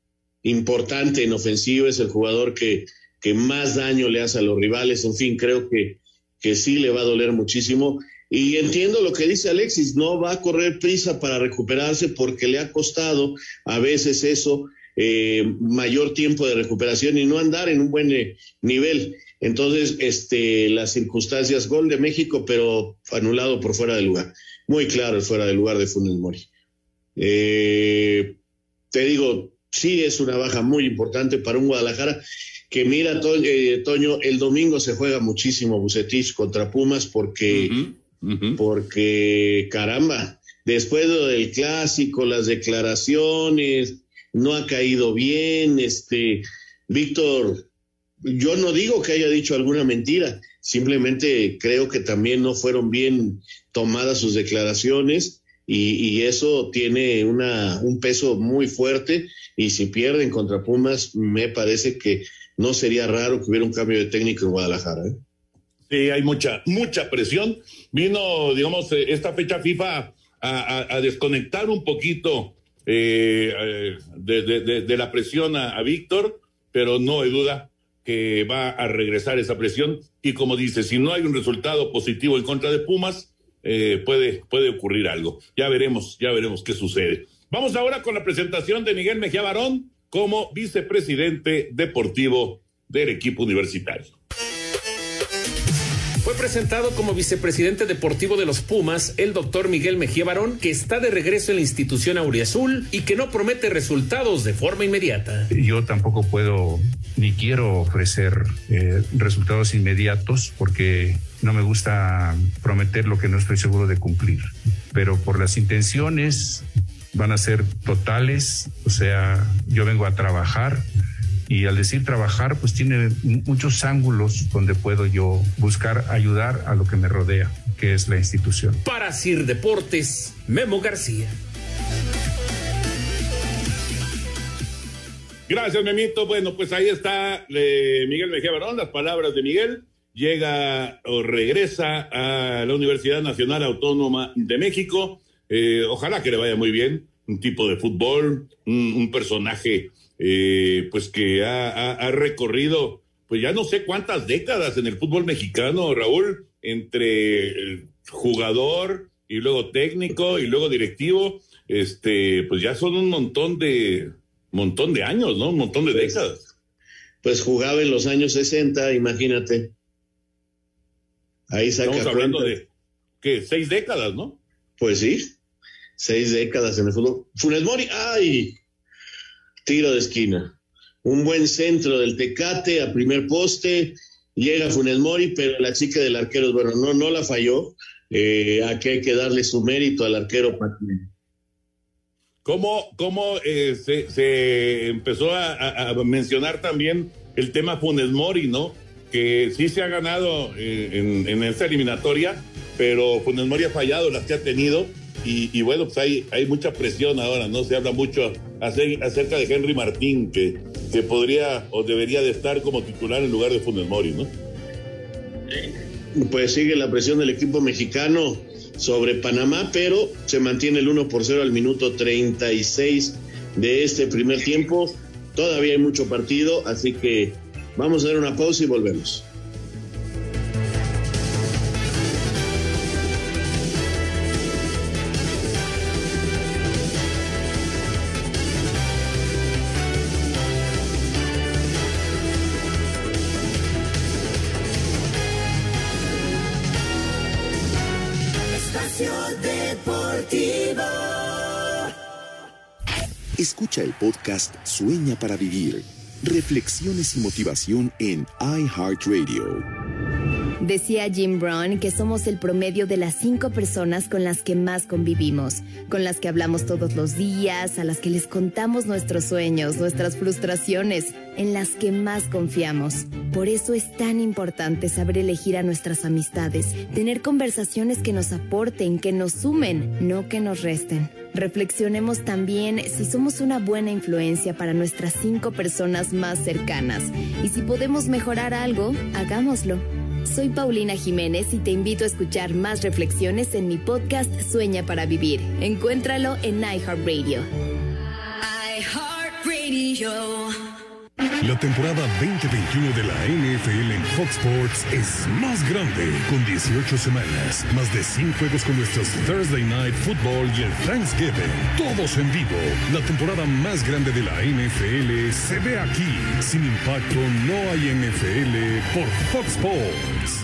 importante en ofensiva, es el jugador que, que más daño le hace a los rivales, en fin, creo que, que sí le va a doler muchísimo. Y entiendo lo que dice Alexis, no va a correr prisa para recuperarse porque le ha costado a veces eso, eh, mayor tiempo de recuperación y no andar en un buen eh, nivel. Entonces, este, las circunstancias, gol de México, pero anulado por fuera de lugar muy claro fuera del lugar de Funes Mori. Eh, te digo, sí es una baja muy importante para un Guadalajara que mira, to eh, Toño, el domingo se juega muchísimo Bucetich contra Pumas porque, uh -huh, uh -huh. porque caramba, después del clásico, las declaraciones, no ha caído bien, este, Víctor, yo no digo que haya dicho alguna mentira, simplemente creo que también no fueron bien tomadas sus declaraciones y, eso tiene una, un peso muy fuerte y si pierden contra Pumas me parece que no sería raro que hubiera un cambio de técnico en Guadalajara. ¿eh? Sí, hay mucha, mucha presión. Vino, digamos, esta fecha FIFA a, desconectar un poquito eh, de, de, de, la presión a Víctor, pero no hay duda que va a regresar esa presión y como dice, si no hay un resultado positivo en contra de Pumas, eh, puede, puede ocurrir algo. Ya veremos, ya veremos qué sucede. Vamos ahora con la presentación de Miguel Mejía Barón como vicepresidente deportivo del equipo universitario. Fue presentado como vicepresidente deportivo de los Pumas el doctor Miguel Mejía Barón, que está de regreso en la institución Auriazul y que no promete resultados de forma inmediata. Yo tampoco puedo ni quiero ofrecer eh, resultados inmediatos porque no me gusta prometer lo que no estoy seguro de cumplir. Pero por las intenciones van a ser totales, o sea, yo vengo a trabajar Y al decir trabajar, pues tiene muchos ángulos donde puedo yo buscar ayudar a lo que me rodea, que es la institución. Para Sir Deportes, Memo García. Gracias, Memito. Bueno, pues ahí está eh, Miguel Mejía Barón, las palabras de Miguel. Llega o regresa a la Universidad Nacional Autónoma de México. Eh, ojalá que le vaya muy bien. Un tipo de fútbol, un, personaje eh, pues que ha, ha, recorrido pues ya no sé cuántas décadas en el fútbol mexicano, Raúl, entre jugador y luego técnico y luego directivo. Este, pues ya son un montón de, montón de años, ¿no? Un montón de pues, décadas. Pues jugaba en los años 60, imagínate. Ahí saca Estamos hablando de, ¿qué? Seis décadas, ¿no? Pues sí, seis décadas en el fútbol. Funes Mori, ¡ay! Tiro de esquina. Un buen centro del Tecate a primer poste. Llega Funes Mori, pero la chica del arquero, bueno, no, no la falló. Eh, aquí hay que darle su mérito al arquero Patrick. ¿Cómo, cómo eh, se, empezó a, mencionar también el tema Funes Mori, ¿no? Que sí se ha ganado eh, en, esta eliminatoria, pero Funes Mori ha fallado las que ha tenido. Y, bueno, pues hay, hay mucha presión ahora, ¿no? Se habla mucho acerca de Henry Martín, que, que podría o debería de estar como titular en lugar de Funes Mori, ¿no? Pues sigue la presión del equipo mexicano sobre Panamá, pero se mantiene el 1 por 0 al minuto 36 de este primer tiempo. Todavía hay mucho partido, así que vamos a dar una pausa y volvemos. El podcast Sueña para Vivir. Reflexiones y motivación en iHeartRadio. Decía Jim Brown que somos el promedio de las cinco personas con las que más convivimos, con las que hablamos todos los días, a las que les contamos nuestros sueños, nuestras frustraciones, en las que más confiamos. Por eso es tan importante saber elegir a nuestras amistades, tener conversaciones que nos aporten, que nos sumen, no que nos resten. Reflexionemos también si somos una buena influencia para nuestras cinco personas más cercanas y si podemos mejorar algo, hagámoslo. Soy Paulina Jiménez y te invito a escuchar más reflexiones en mi podcast Sueña para Vivir. Encuéntralo en iHeartRadio. iHeartRadio. La temporada 2021 de la NFL en Fox Sports es más grande, con 18 semanas, más de 100 juegos con nuestros Thursday Night Football y el Thanksgiving, todos en vivo. La temporada más grande de la NFL se ve aquí. Sin impacto no hay NFL por Fox Sports.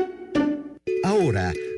Ahora,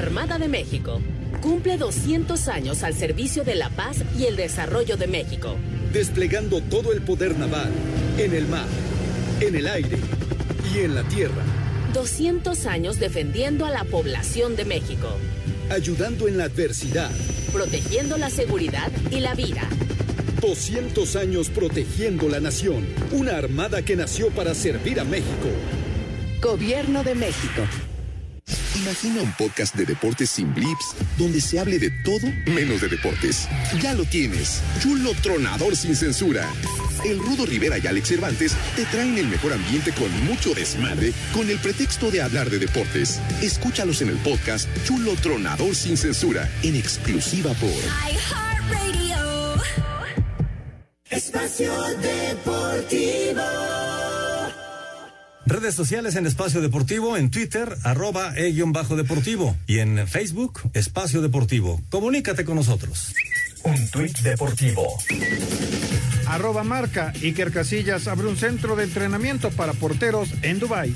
Armada de México cumple 200 años al servicio de la paz y el desarrollo de México. Desplegando todo el poder naval, en el mar, en el aire y en la tierra. 200 años defendiendo a la población de México. Ayudando en la adversidad. Protegiendo la seguridad y la vida. 200 años protegiendo la nación. Una armada que nació para servir a México. Gobierno de México. Imagina un podcast de deportes sin blips, donde se hable de todo menos de deportes. Ya lo tienes, Chulo Tronador sin censura. El Rudo Rivera y Alex Cervantes te traen el mejor ambiente con mucho desmadre, con el pretexto de hablar de deportes. Escúchalos en el podcast Chulo Tronador sin censura, en exclusiva por iHeartRadio. Espacio Deportivo. Redes sociales en Espacio Deportivo, en Twitter, arroba e-deportivo y en Facebook, Espacio Deportivo. Comunícate con nosotros. Un tuit deportivo. Arroba marca. Iker Casillas abre un centro de entrenamiento para porteros en Dubái.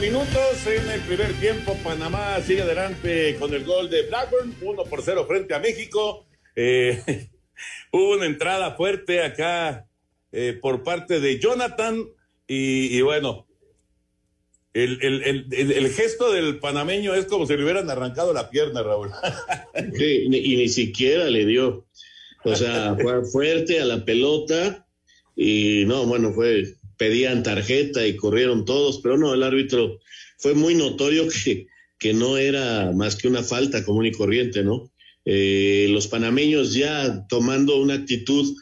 Minutos en el primer tiempo. Panamá sigue adelante con el gol de Blackburn, 1 por 0 frente a México. Eh, <laughs> hubo una entrada fuerte acá eh, por parte de Jonathan y, bueno, el, el, gesto del panameño es como si le hubieran arrancado la pierna, Raúl. <laughs> y ni siquiera le dio. O sea, fue fuerte a la pelota y no, bueno, fue pedían tarjeta y corrieron todos, pero no, el árbitro fue muy notorio que, que no era más que una falta común y corriente, ¿no? Eh, los panameños ya tomando una actitud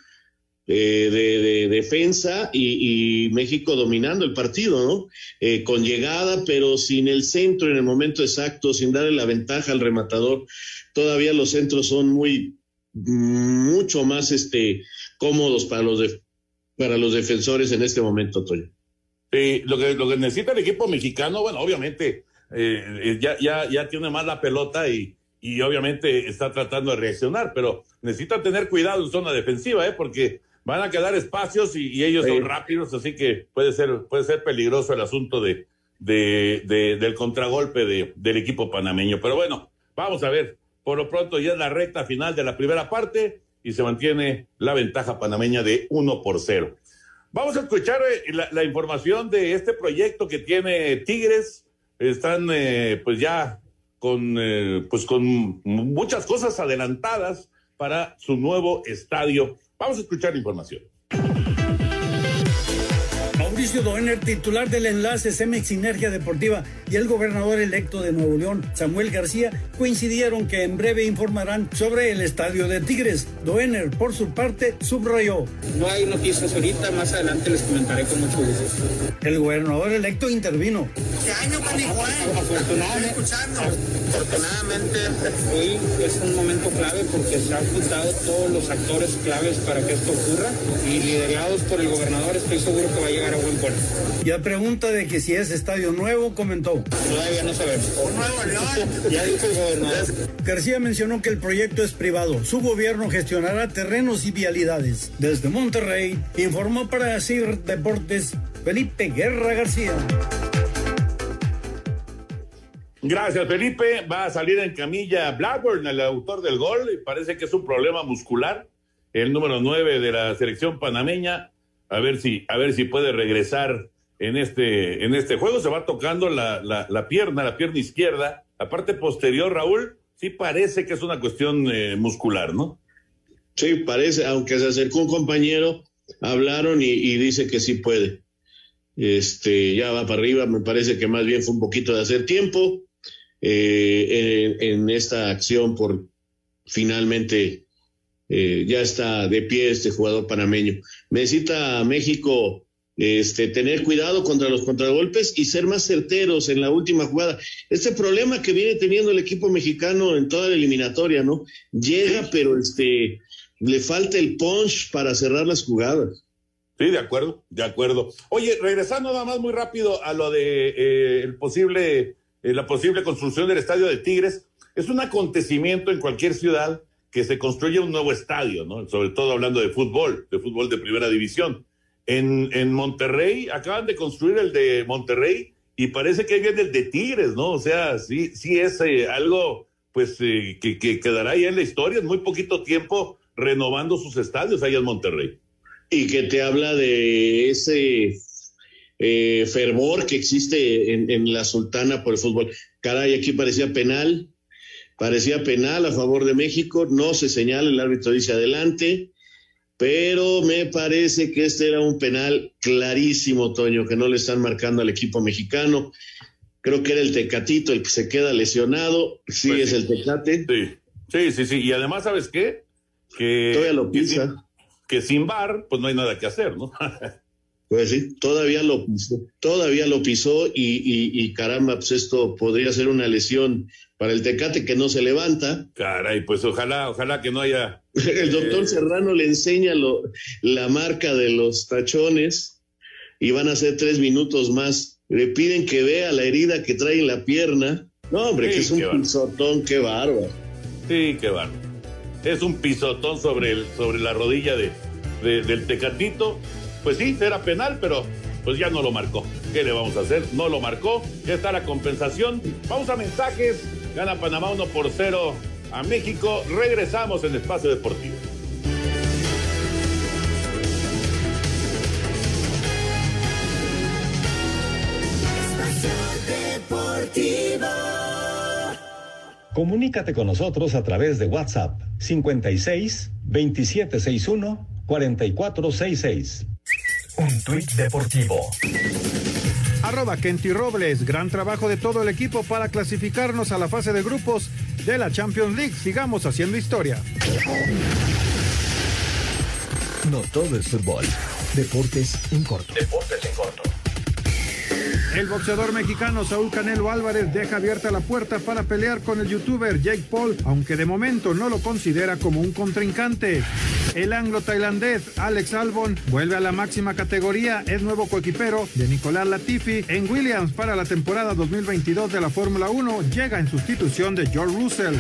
eh, de, defensa y, México dominando el partido, ¿no? Eh, con llegada, pero sin el centro en el momento exacto, sin darle la ventaja al rematador. Todavía los centros son muy, mucho más este, cómodos para los, de, para los defensores en este momento, Toño. Sí, lo que, lo que necesita el equipo mexicano, bueno, obviamente eh, eh, ya, ya, ya tiene más la pelota y, y obviamente está tratando de reaccionar, pero necesita tener cuidado en zona defensiva, ¿eh? porque van a quedar espacios y, ellos son rápidos, así que puede ser, puede ser peligroso el asunto de, de, de del contragolpe de, del equipo panameño. Pero bueno, vamos a ver, por lo pronto ya es la recta final de la primera parte y se mantiene la ventaja panameña de 1 por 0. Vamos a escuchar eh, la, información de este proyecto que tiene Tigres. Están eh, pues ya con, eh, pues con muchas cosas adelantadas para su nuevo estadio. Vamos a escuchar la información. Mauricio Doener, titular del enlace Cemex Sinergia Deportiva, y el gobernador electo de Nuevo León, Samuel García, coincidieron que en breve informarán sobre el estadio de Tigres. Doener, por su parte, subrayó. No hay noticias ahorita, más adelante les comentaré con mucho gusto. El gobernador electo intervino. ¿Qué año, Afortunadamente, afortunadamente, hoy es un momento clave porque se han juntado todos los actores claves para que esto ocurra y liderados por el gobernador estoy seguro que va a llegar a y a pregunta de que si es estadio nuevo, comentó. Todavía no sabemos. nuevo León. <laughs> ya dijo el gobernador. García mencionó que el proyecto es privado. Su gobierno gestionará terrenos y vialidades. Desde Monterrey, informó para CIR Deportes Felipe Guerra García. Gracias, Felipe. Va a salir en camilla Blackburn, el autor del gol, y parece que es un problema muscular. El número 9 de la selección panameña a ver si, a ver si puede regresar en este, en este juego. Se va tocando la, la, pierna, la pierna izquierda, la parte posterior, Raúl, sí parece que es una cuestión eh, muscular, ¿no? Sí, parece, aunque se acercó un compañero, hablaron y, dice que sí puede. Este, ya va para arriba, me parece que más bien fue un poquito de hacer tiempo eh, en, esta acción por finalmente eh, ya está de pie este jugador panameño. Necesita México este, tener cuidado contra los contragolpes y ser más certeros en la última jugada. Este problema que viene teniendo el equipo mexicano en toda la eliminatoria, ¿no? Llega, pero este, le falta el punch para cerrar las jugadas. Sí, de acuerdo, de acuerdo. Oye, regresando nada más muy rápido a lo de eh, el posible, eh, la posible construcción del estadio de Tigres, es un acontecimiento en cualquier ciudad que se construya un nuevo estadio, ¿no? Sobre todo hablando de fútbol, de fútbol de primera división. En, en Monterrey, acaban de construir el de Monterrey y parece que viene el de Tigres, ¿no? O sea, sí, sí es eh, algo, pues, eh, que, que, quedará ahí en la historia en muy poquito tiempo renovando sus estadios ahí en Monterrey. Y que te habla de ese eh, fervor que existe en, en, la Sultana por el fútbol. Caray, aquí parecía penal, parecía penal a favor de México, no se señala, el árbitro dice adelante, pero me parece que este era un penal clarísimo, Toño, que no le están marcando al equipo mexicano. Creo que era el Tecatito el que se queda lesionado. Sí, Pues es sí. el Tecate. Sí, sí, sí, sí. Y además, ¿sabes qué? Que, Todavía lo que pisa. sin, que sin bar, pues no hay nada que hacer, ¿no? <laughs> Pues sí, todavía lo pisó, todavía lo pisó y, y- y caramba, pues esto podría ser una lesión para el Tecate que no se levanta. Caray, pues ojalá, ojalá que no haya. <laughs> El doctor Eh, Serrano le enseña lo- la marca de los tachones y van a ser tres minutos más. Le piden que vea la herida que trae en la pierna. No, hombre, Sí, que es un bárbaro. pisotón, qué bárbaro. Sí, qué bárbaro. Es un pisotón sobre, el, sobre la rodilla de, de- del Tecatito. Pues sí, era penal, pero pues ya no lo marcó. ¿Qué le vamos a hacer? No lo marcó. Ya está la compensación. Vamos a mensajes. Gana Panamá 1 por 0 a México. Regresamos en Espacio Deportivo. Comunícate con nosotros a través de WhatsApp 56 2761 4466. Un tuit deportivo. Arroba Kenty Robles, gran trabajo de todo el equipo para clasificarnos a la fase de grupos de la Champions League. Sigamos haciendo historia. No todo es fútbol. Deportes en corto. Deportes en corto. El boxeador mexicano Saúl Canelo Álvarez deja abierta la puerta para pelear con el youtuber Jake Paul, aunque de momento no lo considera como un contrincante. El anglo-tailandés Alex Albon vuelve a la máxima categoría, es nuevo coequipero de Nicolás Latifi en Williams para la temporada 2022 de la Fórmula 1, llega en sustitución de George Russell.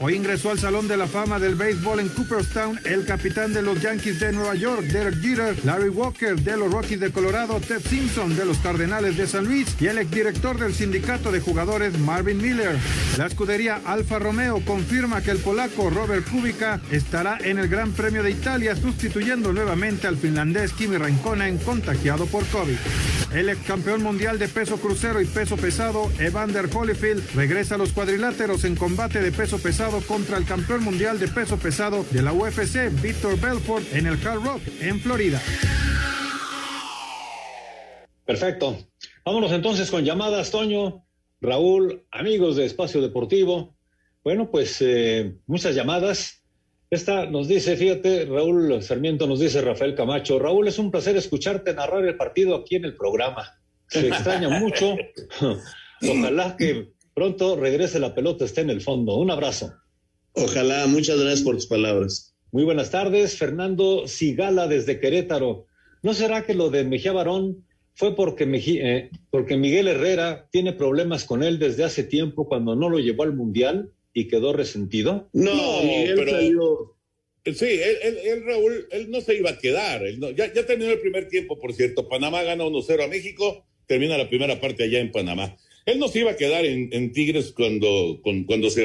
Hoy ingresó al Salón de la Fama del Béisbol en Cooperstown el capitán de los Yankees de Nueva York, Derek Jeter, Larry Walker de los Rockies de Colorado, Ted Simpson de los Cardenales de San Luis y el exdirector del sindicato de jugadores Marvin Miller. La escudería Alfa Romeo confirma que el polaco Robert Kubica estará en el Gran Premio de Italia sustituyendo nuevamente al finlandés Kimi Raikkonen contagiado por COVID. El ex campeón mundial de peso crucero y peso pesado, Evander Holyfield, regresa a los cuadriláteros en combate de peso pesado contra el campeón mundial de peso pesado de la UFC, Víctor Belfort, en el Hard Rock, en Florida. Perfecto. Vámonos entonces con llamadas, Toño, Raúl, amigos de Espacio Deportivo. Bueno, pues eh, muchas llamadas. Esta nos dice, fíjate, Raúl Sarmiento nos dice Rafael Camacho, Raúl, es un placer escucharte narrar el partido aquí en el programa. Se extraña mucho. <laughs> Ojalá que pronto regrese la pelota, esté en el fondo. Un abrazo. Ojalá, muchas gracias por tus palabras. Muy buenas tardes, Fernando Sigala desde Querétaro. ¿No será que lo de Mejía Barón fue porque, eh, porque Miguel Herrera tiene problemas con él desde hace tiempo cuando no lo llevó al Mundial y quedó resentido? No, Miguel salió- Sí, él, él- él, Raúl, él no se iba a quedar. Él no- ya, ya terminó el primer tiempo, por cierto. Panamá gana 1-0 a México, termina la primera parte allá en Panamá. Él no se iba a quedar en, en Tigres cuando, con- cuando, se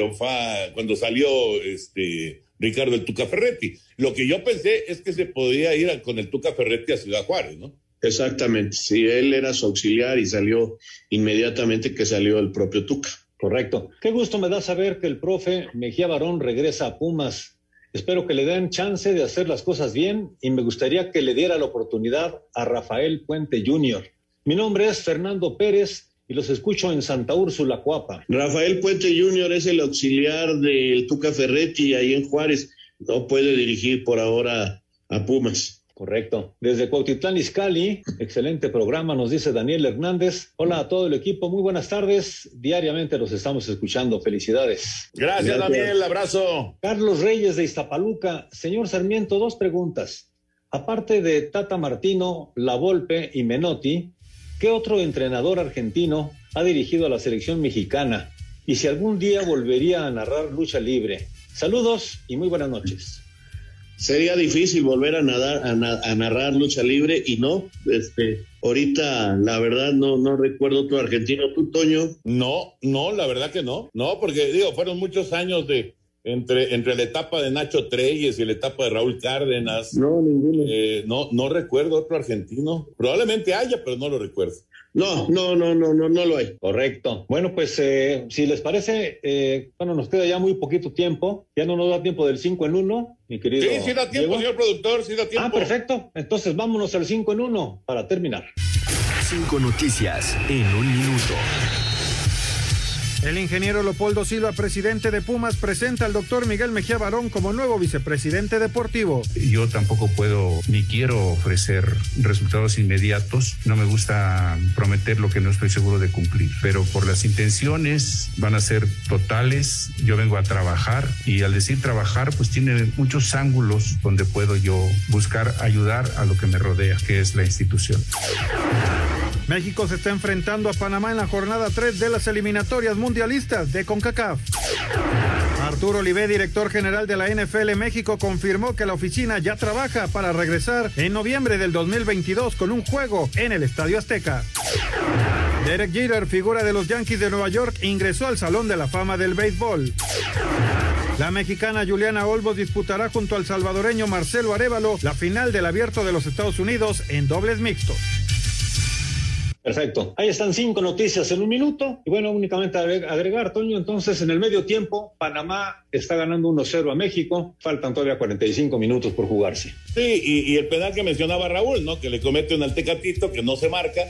cuando salió este, Ricardo el Tuca Ferretti. Lo que yo pensé es que se podía ir a- con el Tuca Ferretti a Ciudad Juárez, ¿no? Exactamente, sí, él era su auxiliar y salió inmediatamente que salió el propio Tuca. Correcto. Qué gusto me da saber que el profe Mejía Barón regresa a Pumas. Espero que le den chance de hacer las cosas bien y me gustaría que le diera la oportunidad a Rafael Puente Jr. Mi nombre es Fernando Pérez y los escucho en Santa Úrsula, Coapa. Rafael Puente Jr. es el auxiliar del Tuca Ferretti ahí en Juárez. No puede dirigir por ahora a Pumas. Correcto. Desde Cuautitlán Izcalli, excelente programa, nos dice Daniel Hernández. Hola a todo el equipo, muy buenas tardes. Diariamente los estamos escuchando. Felicidades. Gracias, Daniel. Abrazo. Carlos Reyes de Iztapaluca. Señor Sarmiento, dos preguntas. Aparte de Tata Martino, La Volpe y Menotti, ¿qué otro entrenador argentino ha dirigido a la selección mexicana? Y si algún día volvería a narrar lucha libre. Saludos y muy buenas noches. Sería difícil volver a nadar, a, na- a narrar lucha libre y no, este, ahorita la verdad no, no recuerdo otro argentino, tú Toño. No, no, la verdad que no. No, porque digo, fueron muchos años de entre, entre la etapa de Nacho Treyes y la etapa de Raúl Cárdenas. No, ninguno. Eh, no, no recuerdo otro argentino. Probablemente haya, pero no lo recuerdo. No, no, no, no, no, no lo hay. Correcto. Bueno, pues eh, si les parece, eh, bueno, nos queda ya muy poquito tiempo. Ya no nos da tiempo del 5 en 1, mi querido. Sí, sí da tiempo, Diego. señor productor, sí da tiempo. Ah, perfecto. Entonces vámonos al 5 en 1 para terminar. Cinco noticias en un minuto. El ingeniero Leopoldo Silva, presidente de Pumas, presenta al doctor Miguel Mejía Barón como nuevo vicepresidente deportivo. Yo tampoco puedo ni quiero ofrecer resultados inmediatos. No me gusta prometer lo que no estoy seguro de cumplir, pero por las intenciones van a ser totales. Yo vengo a trabajar y al decir trabajar, pues tiene muchos ángulos donde puedo yo buscar ayudar a lo que me rodea, que es la institución. México se está enfrentando a Panamá en la jornada 3 de las eliminatorias mundialistas de CONCACAF. Arturo Olivé, director general de la NFL México, confirmó que la oficina ya trabaja para regresar en noviembre del 2022 con un juego en el Estadio Azteca. Derek Jeter, figura de los Yankees de Nueva York, ingresó al Salón de la Fama del Béisbol. La mexicana Juliana Olmos disputará junto al salvadoreño Marcelo Arevalo la final del Abierto de los Estados Unidos en dobles mixtos. Perfecto. Ahí están cinco noticias en un minuto. Y bueno, únicamente agre- agregar, Toño, entonces en el medio tiempo, Panamá está ganando 1-0 a México. Faltan todavía 45 minutos por jugarse. Sí, y, y el penal que mencionaba Raúl, ¿no? Que le comete un al Tecatito que no se marca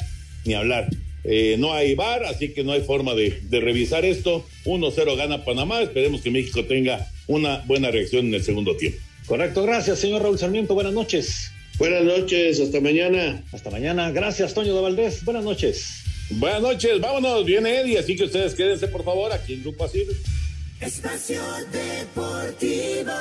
ni hablar. Eh, no hay VAR, así que no hay forma de, de revisar esto. 1-0 gana Panamá. Esperemos que México tenga una buena reacción en el segundo tiempo. Correcto, gracias, señor Raúl Sarmiento. Buenas noches. Buenas noches, hasta mañana. Hasta mañana. Gracias, Toño de Valdés. Buenas noches. Buenas noches, vámonos, viene Eddie, así que ustedes quédense por favor aquí en Grupo Asir. Espacio Deportivo.